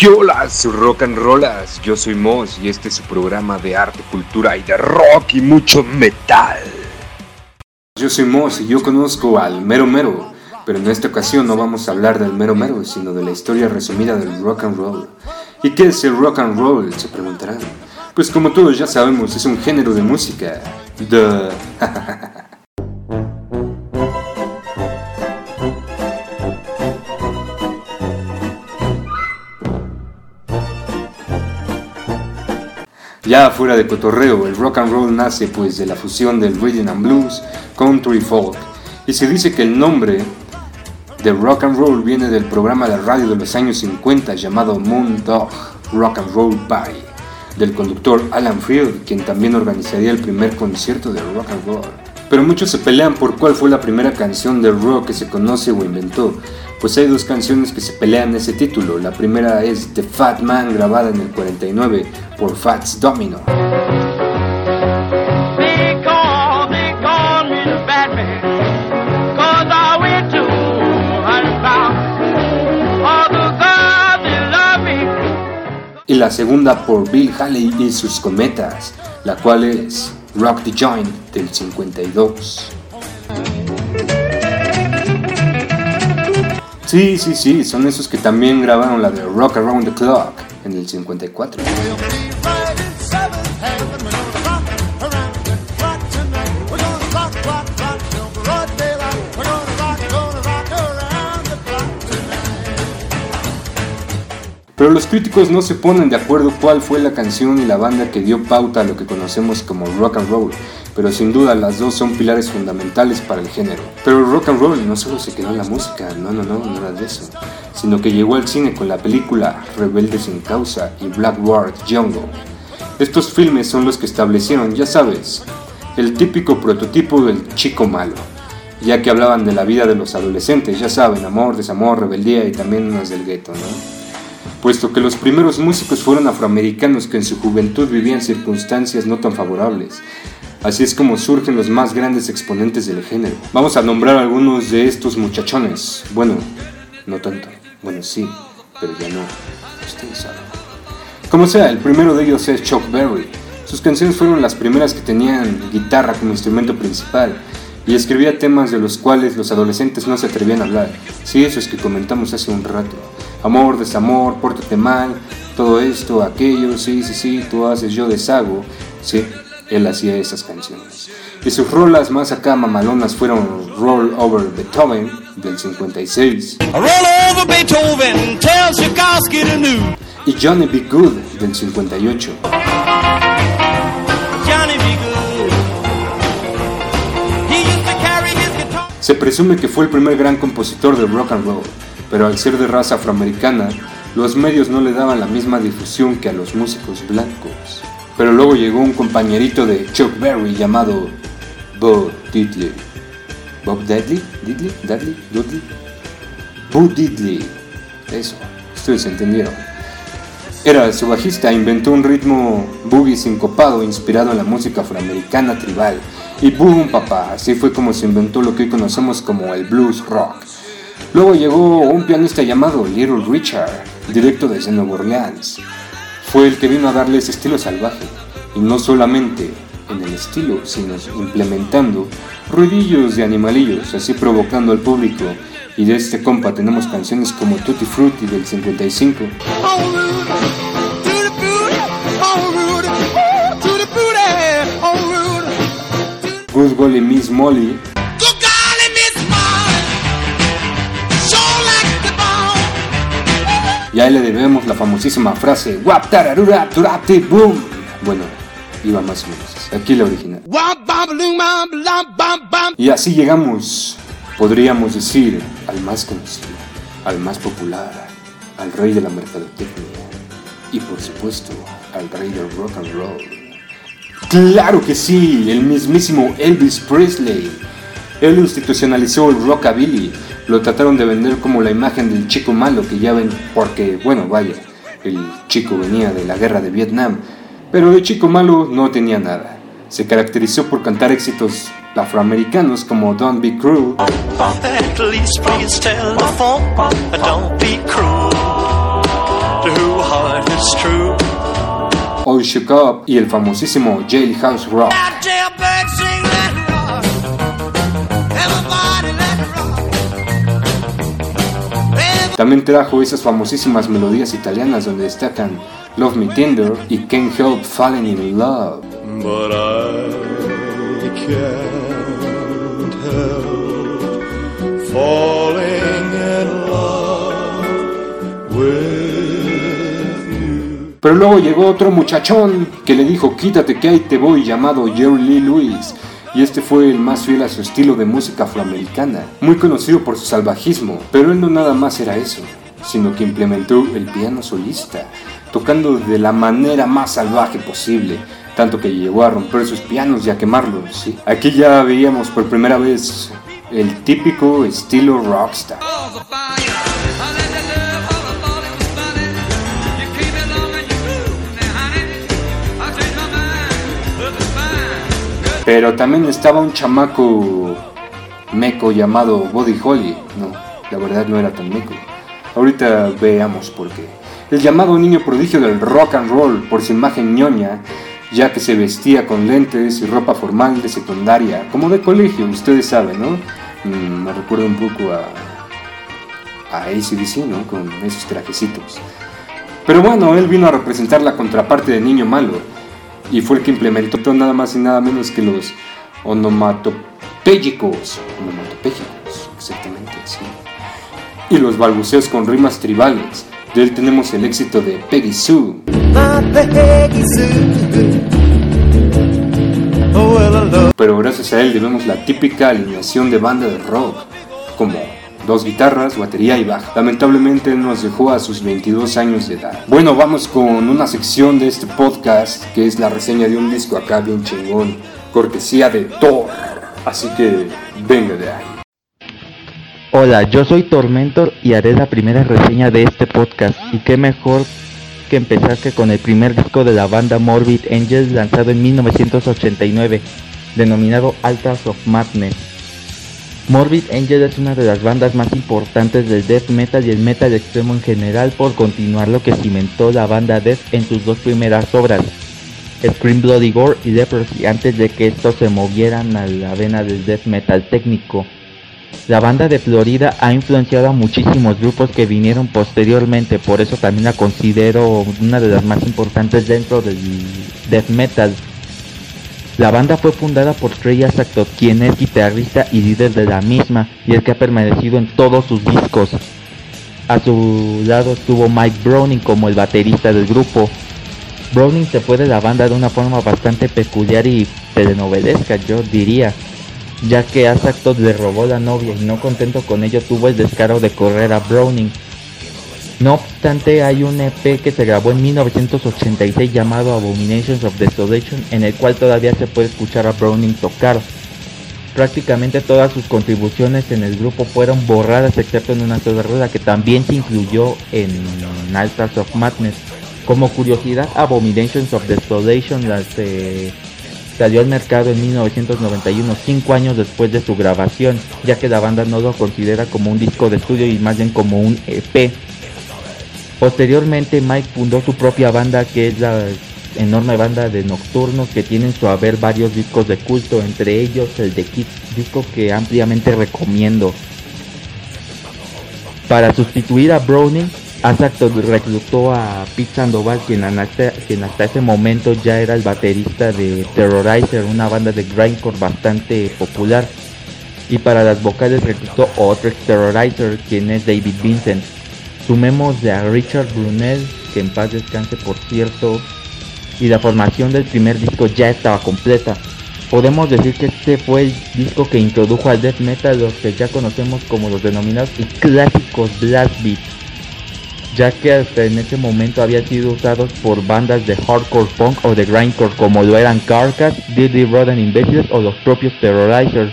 ¿Qué rock and rollas? Yo soy Moss y este es su programa de arte, cultura y de rock y mucho metal. Yo soy Moss y yo conozco al Mero Mero, pero en esta ocasión no vamos a hablar del Mero Mero, sino de la historia resumida del rock and roll. ¿Y qué es el rock and roll? Se preguntarán. Pues como todos ya sabemos, es un género de música. De... Ya fuera de cotorreo, el rock and roll nace pues de la fusión del rhythm and blues, country folk. Y se dice que el nombre de rock and roll viene del programa de radio de los años 50 llamado Moon Dog Rock and Roll Party, del conductor Alan Freed, quien también organizaría el primer concierto de rock and roll. Pero muchos se pelean por cuál fue la primera canción de rock que se conoce o inventó, pues hay dos canciones que se pelean ese título. La primera es The Fat Man, grabada en el 49 por Fats Domino. Y la segunda por Bill Haley y sus cometas, la cual es Rock the Joint del 52. Sí, sí, sí, son esos que también grabaron la de Rock Around the Clock en el 54. Pero los críticos no se ponen de acuerdo cuál fue la canción y la banda que dio pauta a lo que conocemos como rock and roll, pero sin duda las dos son pilares fundamentales para el género. Pero el rock and roll no solo se quedó en la música, no, no, no, nada de eso, sino que llegó al cine con la película Rebeldes sin Causa y Blackboard Jungle. Estos filmes son los que establecieron, ya sabes, el típico prototipo del chico malo, ya que hablaban de la vida de los adolescentes, ya saben, amor, desamor, rebeldía y también unos del gueto, ¿no? puesto que los primeros músicos fueron afroamericanos que en su juventud vivían circunstancias no tan favorables, Así es como surgen los más grandes exponentes del género. Vamos a nombrar algunos de estos muchachones. Bueno, no tanto. Bueno, sí, pero ya no. Ustedes saben. Como sea, el primero de ellos es Chuck Berry. Sus canciones fueron las primeras que tenían guitarra como instrumento principal y escribía temas de los cuales los adolescentes no se atrevían a hablar. Sí, eso es que comentamos hace un rato. Amor, desamor, pórtate mal, todo esto, aquello, sí, sí, sí, tú haces, yo deshago. Sí, él hacía esas canciones. Y sus rolas más acá mamalonas fueron Roll Over Beethoven del 56 y Johnny Be Good del 58. Se presume que fue el primer gran compositor de rock and roll, pero al ser de raza afroamericana, los medios no le daban la misma difusión que a los músicos blancos. Pero luego llegó un compañerito de Chuck Berry llamado Bo Diddley. ¿Bob Diddley? ¿Diddley? ¿Dudley? ¿Dudley? Bo Diddley. Eso, ustedes entendieron. Era su bajista, inventó un ritmo boogie sincopado inspirado en la música afroamericana tribal. Y boom, papá, así fue como se inventó lo que hoy conocemos como el blues rock. Luego llegó un pianista llamado Little Richard, directo desde Nueva Orleans fue el que vino a darle ese estilo salvaje, y no solamente en el estilo, sino implementando ruidillos de animalillos, así provocando al público. Y de este compa tenemos canciones como Tutti Frutti del 55. Good Golly Miss Molly Y ahí le debemos la famosísima frase Wap boom. Bueno, iba más o menos. Aquí la original. Y así llegamos, podríamos decir, al más conocido, al más popular, al rey de la mercadotecnia y por supuesto al rey del rock and roll. Claro que sí, el mismísimo Elvis Presley. Él institucionalizó el rockabilly lo trataron de vender como la imagen del chico malo que ya ven, porque, bueno, vaya, el chico venía de la guerra de Vietnam, pero de chico malo no tenía nada. Se caracterizó por cantar éxitos afroamericanos como Don't Be Cruel. All Shook Up y el famosísimo Jailhouse Rock. También trajo esas famosísimas melodías italianas donde destacan Love Me Tender y Can't Help Falling in Love. But I can't help falling in love with you. Pero luego llegó otro muchachón que le dijo quítate que ahí te voy llamado Jerry Lee Lewis y este fue el más fiel a su estilo de música afroamericana, muy conocido por su salvajismo, pero él no nada más era eso, sino que implementó el piano solista, tocando de la manera más salvaje posible, tanto que llegó a romper sus pianos y a quemarlos. Aquí ya veíamos por primera vez el típico estilo rockstar. Pero también estaba un chamaco meco llamado Body Holly. No, la verdad no era tan meco. Ahorita veamos por qué. El llamado niño prodigio del rock and roll por su imagen ñoña, ya que se vestía con lentes y ropa formal de secundaria, como de colegio, ustedes saben, ¿no? Mm, me recuerda un poco a, a ACDC, ¿no? Con esos trajecitos. Pero bueno, él vino a representar la contraparte de niño malo y fue el que implementó nada más y nada menos que los onomatopéyicos, onomatopéyicos, exactamente así, y los balbuceos con rimas tribales. De él tenemos el éxito de Peggy Sue. Pero gracias a él debemos la típica alineación de banda de rock, como dos guitarras, batería y bajo. Lamentablemente nos dejó a sus 22 años de edad. Bueno, vamos con una sección de este podcast que es la reseña de un disco acá bien chingón, cortesía de Thor. Así que venga de ahí. Hola, yo soy Tormentor y haré la primera reseña de este podcast. Y qué mejor que empezar que con el primer disco de la banda Morbid Angels lanzado en 1989, denominado Altars of Madness. Morbid Angel es una de las bandas más importantes del death metal y el metal extremo en general por continuar lo que cimentó la banda death en sus dos primeras obras, Scream Bloody Gore y Leprosy, antes de que estos se movieran a la vena del death metal técnico. La banda de Florida ha influenciado a muchísimos grupos que vinieron posteriormente, por eso también la considero una de las más importantes dentro del death metal. La banda fue fundada por Trey Asactot, quien es guitarrista y líder de la misma y el que ha permanecido en todos sus discos. A su lado estuvo Mike Browning como el baterista del grupo. Browning se fue de la banda de una forma bastante peculiar y telenovelesca, yo diría, ya que Asactot le robó la novia y no contento con ello tuvo el descaro de correr a Browning no obstante, hay un EP que se grabó en 1986 llamado Abominations of Desolation, en el cual todavía se puede escuchar a Browning tocar. Prácticamente todas sus contribuciones en el grupo fueron borradas excepto en una sola rueda que también se incluyó en Altars of Madness. Como curiosidad, Abominations of Desolation salió al mercado en 1991, 5 años después de su grabación, ya que la banda no lo considera como un disco de estudio y más bien como un EP. Posteriormente Mike fundó su propia banda que es la enorme banda de nocturnos que tienen su haber varios discos de culto, entre ellos el de Kid, disco que ampliamente recomiendo. Para sustituir a Browning, Asacto reclutó a Pete Sandoval, quien hasta, quien hasta ese momento ya era el baterista de Terrorizer, una banda de grindcore bastante popular. Y para las vocales reclutó a otro Terrorizer, quien es David Vincent. Sumemos de a Richard Brunel, que en paz descanse por cierto, y la formación del primer disco ya estaba completa. Podemos decir que este fue el disco que introdujo al death metal los que ya conocemos como los denominados y clásicos blast beats, ya que hasta en ese momento habían sido usados por bandas de hardcore punk o de grindcore como lo eran Carcass, Diddy Rodan Imbeciles o los propios Terrorizers.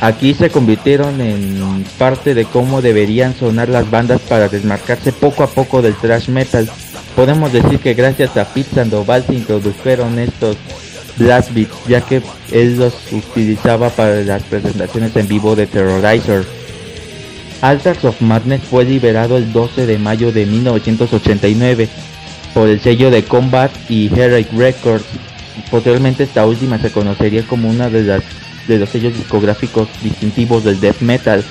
Aquí se convirtieron en parte de cómo deberían sonar las bandas para desmarcarse poco a poco del thrash metal. Podemos decir que gracias a Pete Sandoval se introdujeron estos blast beats, ya que él los utilizaba para las presentaciones en vivo de Terrorizer. Altars of Madness fue liberado el 12 de mayo de 1989 por el sello de Combat y Heroic Records. Posteriormente esta última se conocería como una de, las, de los sellos discográficos distintivos del death metal.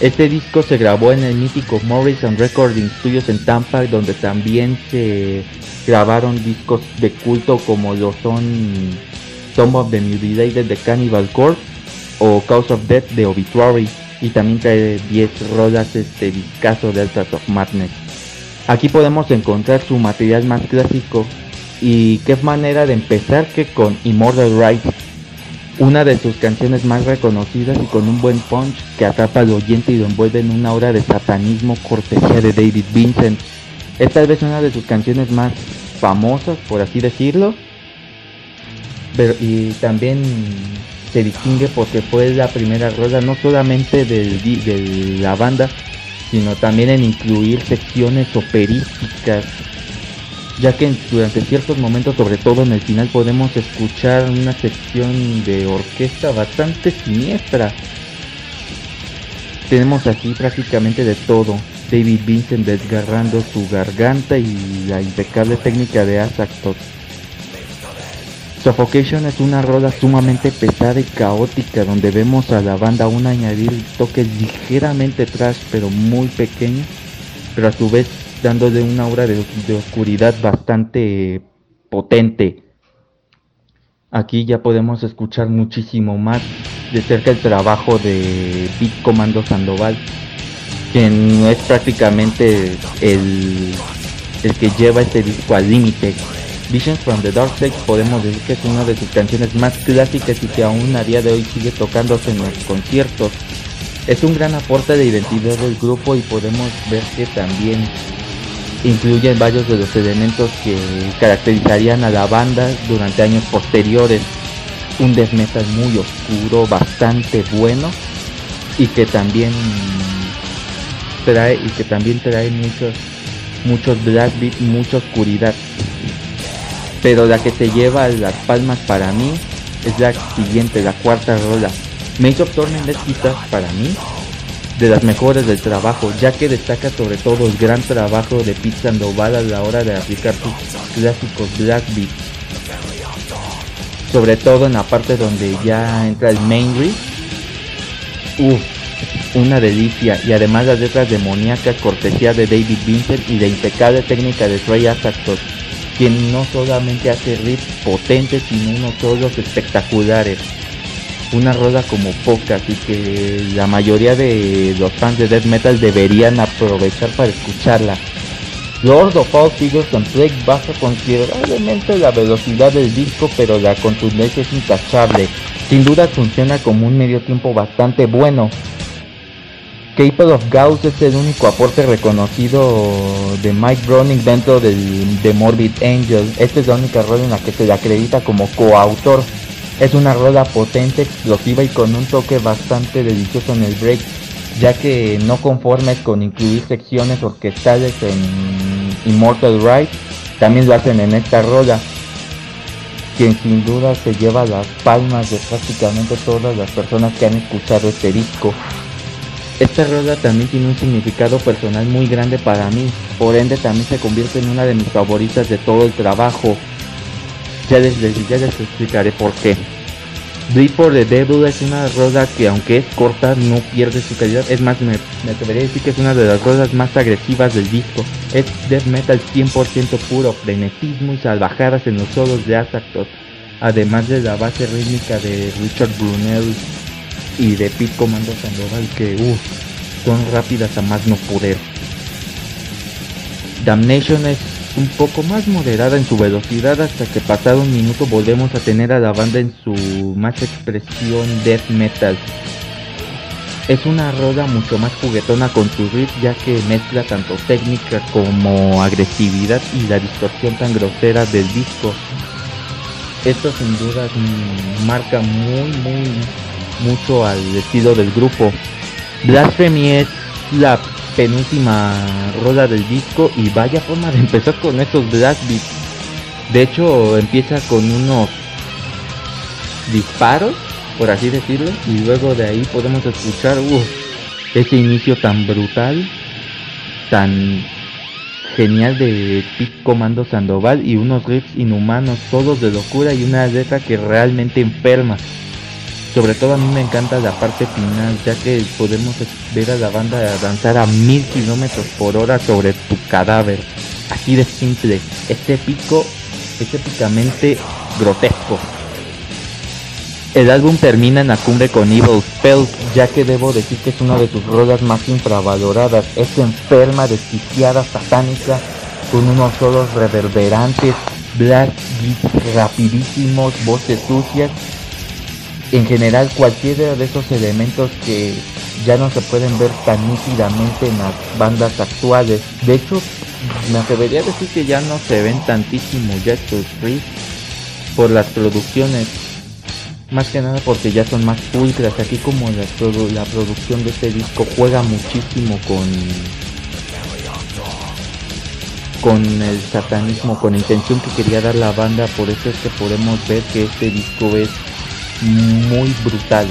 Este disco se grabó en el mítico Morrison Recording Studios en Tampa, donde también se grabaron discos de culto como lo son Some of the Mutilated de Cannibal Corpse o Cause of Death de Obituary y también trae 10 rolas este discazo de Altars of Madness. Aquí podemos encontrar su material más clásico y qué manera de empezar que con Immortal Rights, una de sus canciones más reconocidas y con un buen punch que atrapa al oyente y lo envuelve en una hora de satanismo cortesía de David Vincent. Es tal vez una de sus canciones más famosas, por así decirlo, pero, y también se distingue porque fue la primera rola no solamente de la banda, sino también en incluir secciones operísticas, ya que durante ciertos momentos, sobre todo en el final, podemos escuchar una sección de orquesta bastante siniestra. Tenemos aquí prácticamente de todo. David Vincent desgarrando su garganta y la impecable técnica de Azaktot Suffocation es una rola sumamente pesada y caótica donde vemos a la banda aún añadir toques ligeramente trash pero muy pequeños, pero a su vez dándole una aura de, oscuridad bastante potente. Aquí ya podemos escuchar muchísimo más de cerca el trabajo de Beat Comando Sandoval, quien es prácticamente el, el que lleva este disco al límite Visions from the Dark Side podemos decir que es una de sus canciones más clásicas y que aún a día de hoy sigue tocándose en los conciertos. Es un gran aporte de identidad del grupo y podemos ver que también incluye varios de los elementos que caracterizarían a la banda durante años posteriores. Un death muy oscuro, bastante bueno y que también trae y que también trae muchos muchos black beat, mucha oscuridad pero la que se lleva las palmas para mí es la siguiente, la cuarta rola. Make of Torment es quizás para mí de las mejores del trabajo, ya que destaca sobre todo el gran trabajo de Pete Sandoval a la hora de aplicar sus clásicos black beat. Sobre todo en la parte donde ya entra el main riff. Uff, una delicia y además las letras demoníacas cortesía de David Vincent y de impecable técnica de Trey Asactos quien no solamente hace riffs potentes, sino unos solos espectaculares. Una rola como pocas y que la mayoría de los fans de death metal deberían aprovechar para escucharla. Lord of All Figures and Plague baja considerablemente la velocidad del disco, pero la contundencia es intachable. Sin duda funciona como un medio tiempo bastante bueno, Capable of Gauss es el único aporte reconocido de Mike Browning dentro del, de Morbid Angel. Esta es la única rola en la que se le acredita como coautor. Es una rola potente, explosiva y con un toque bastante delicioso en el break, ya que no conformes con incluir secciones orquestales en Immortal Right, también lo hacen en esta rola, quien sin duda se lleva las palmas de prácticamente todas las personas que han escuchado este disco. Esta rola también tiene un significado personal muy grande para mí, por ende también se convierte en una de mis favoritas de todo el trabajo. Ya les, ya les explicaré por qué. Bleed for the Devil es una rola que aunque es corta no pierde su calidad, es más me, me atrevería a decir que es una de las rolas más agresivas del disco. Es death metal 100% puro, frenetismo y salvajadas en los solos de Azaktot, además de la base rítmica de Richard Brunel y de Pit Comando Sandoval que uff, son rápidas a más no poder. Damnation es un poco más moderada en su velocidad hasta que pasado un minuto volvemos a tener a la banda en su más expresión death metal. Es una roda mucho más juguetona con su riff ya que mezcla tanto técnica como agresividad y la distorsión tan grosera del disco. Esto sin duda marca muy muy mucho al estilo del grupo. Blasphemy es la penúltima rola del disco y vaya forma de empezar con estos blast beats. De hecho, empieza con unos disparos, por así decirlo, y luego de ahí podemos escuchar ese inicio tan brutal, tan genial de Pit Comando Sandoval y unos riffs inhumanos, todos de locura y una letra que realmente enferma. Sobre todo a mí me encanta la parte final, ya que podemos ver a la banda danzar a mil kilómetros por hora sobre tu cadáver. Así de simple, es épico, es épicamente grotesco. El álbum termina en la cumbre con Evil Spell, ya que debo decir que es una de sus rolas más infravaloradas. Es enferma, desquiciada, satánica, con unos solos reverberantes, blast beats rapidísimos, voces sucias. En general, cualquiera de esos elementos que ya no se pueden ver tan nítidamente en las bandas actuales. De hecho, me atrevería a decir que ya no se ven tantísimo estos riffs por las producciones más que nada porque ya son más ultras. Aquí como la, la producción de este disco juega muchísimo con con el satanismo, con la intención que quería dar la banda, por eso es que podemos ver que este disco es muy brutal.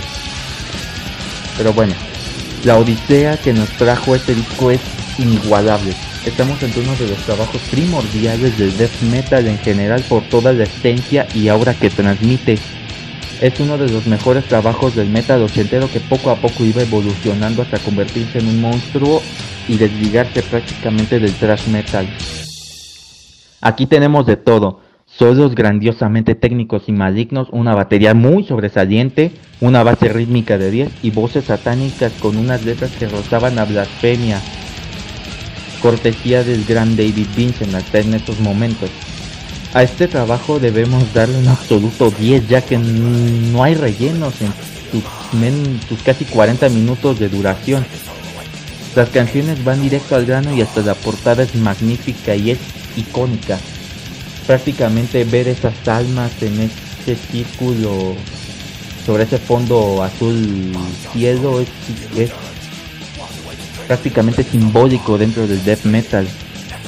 Pero bueno, la odisea que nos trajo este disco es inigualable. Estamos en uno de los trabajos primordiales del death metal en general por toda la esencia y aura que transmite es uno de los mejores trabajos del metal ochentero que poco a poco iba evolucionando hasta convertirse en un monstruo y desligarse prácticamente del thrash metal. Aquí tenemos de todo, solos grandiosamente técnicos y malignos, una batería muy sobresaliente, una base rítmica de 10 y voces satánicas con unas letras que rozaban a blasfemia. Cortesía del gran David Vincent hasta en estos momentos. A este trabajo debemos darle un absoluto 10 ya que no hay rellenos en sus, casi 40 minutos de duración. Las canciones van directo al grano y hasta la portada es magnífica y es icónica. Prácticamente ver esas almas en este círculo sobre ese fondo azul cielo es prácticamente simbólico dentro del death metal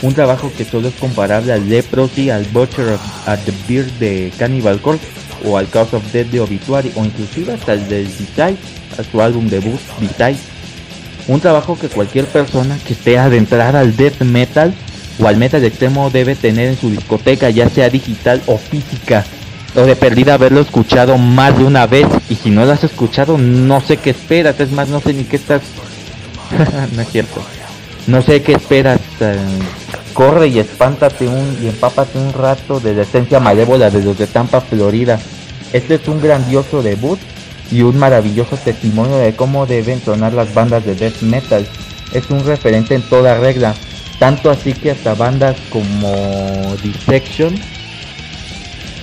un trabajo que solo es comparable al Leprosy, al Butcher at the Beard de Cannibal Corpse o al Cause of Death de Obituary o inclusive hasta el de Decide, a su álbum debut Decide. Un trabajo que cualquier persona que esté adentrada al death metal o al metal extremo debe tener en su discoteca, ya sea digital o física. O de perdida haberlo escuchado más de una vez. Y si no lo has escuchado, no sé qué esperas. Es más, no sé ni qué estás. no es cierto. No sé qué esperas. Eh, corre y espántate un, y empápate un rato de la esencia malévola de los de Tampa, Florida. Este es un grandioso debut y un maravilloso testimonio de cómo deben sonar las bandas de death metal. Es un referente en toda regla, tanto así que hasta bandas como Dissection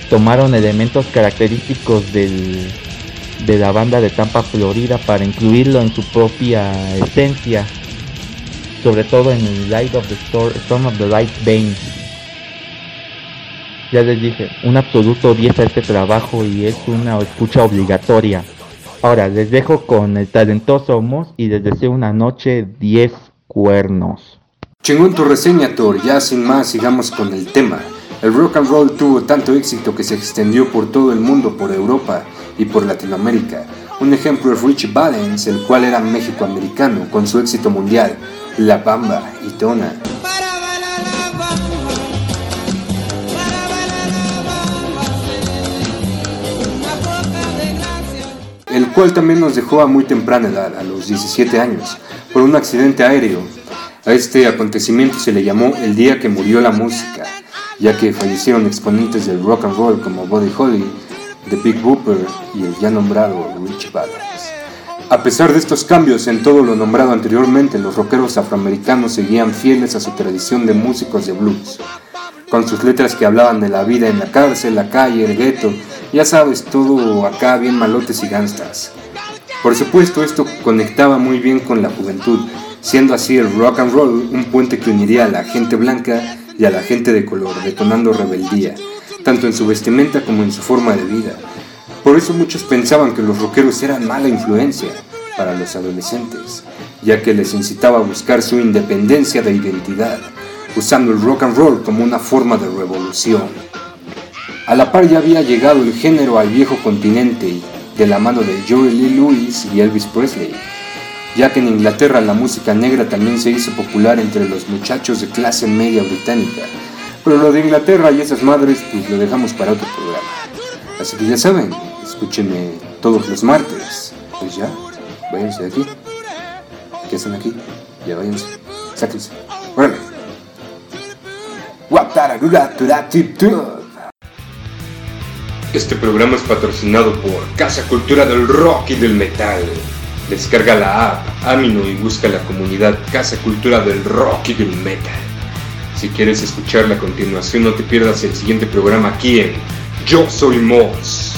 tomaron elementos característicos del, de la banda de Tampa, Florida para incluirlo en su propia esencia sobre todo en el Light of the Storm, of the Light Bane. Ya les dije, un absoluto 10 a este trabajo y es una escucha obligatoria. Ahora les dejo con el talentoso Moss y les deseo una noche 10 cuernos. Chingón tu reseña, Thor. Ya sin más, sigamos con el tema. El rock and roll tuvo tanto éxito que se extendió por todo el mundo, por Europa y por Latinoamérica. Un ejemplo es Rich Valens, el cual era México-americano, con su éxito mundial, La Bamba y Tona. El cual también nos dejó a muy temprana edad, a los 17 años, por un accidente aéreo. A este acontecimiento se le llamó el día que murió la música, ya que fallecieron exponentes del rock and roll como Buddy Holly, The Big Booper y el ya nombrado Rich Valens. A pesar de estos cambios en todo lo nombrado anteriormente, los rockeros afroamericanos seguían fieles a su tradición de músicos de blues, con sus letras que hablaban de la vida en la cárcel, la calle, el gueto, ya sabes, todo acá bien malotes y ganstas. Por supuesto, esto conectaba muy bien con la juventud, siendo así el rock and roll un puente que uniría a la gente blanca y a la gente de color, detonando rebeldía tanto en su vestimenta como en su forma de vida. Por eso muchos pensaban que los rockeros eran mala influencia para los adolescentes, ya que les incitaba a buscar su independencia de identidad, usando el rock and roll como una forma de revolución. A la par ya había llegado el género al viejo continente de la mano de Joey Lee Lewis y Elvis Presley, ya que en Inglaterra la música negra también se hizo popular entre los muchachos de clase media británica. Pero lo de Inglaterra y esas madres, pues lo dejamos para otro programa. Así que ya saben, escúchenme todos los martes. Pues ya, váyanse de aquí. ¿Qué hacen aquí? Ya váyanse. Sáquense. Órale. Este programa es patrocinado por Casa Cultura del Rock y del Metal. Descarga la app Amino y busca la comunidad Casa Cultura del Rock y del Metal. Si quieres escuchar la continuación, no te pierdas el siguiente programa aquí en Yo Soy Moss.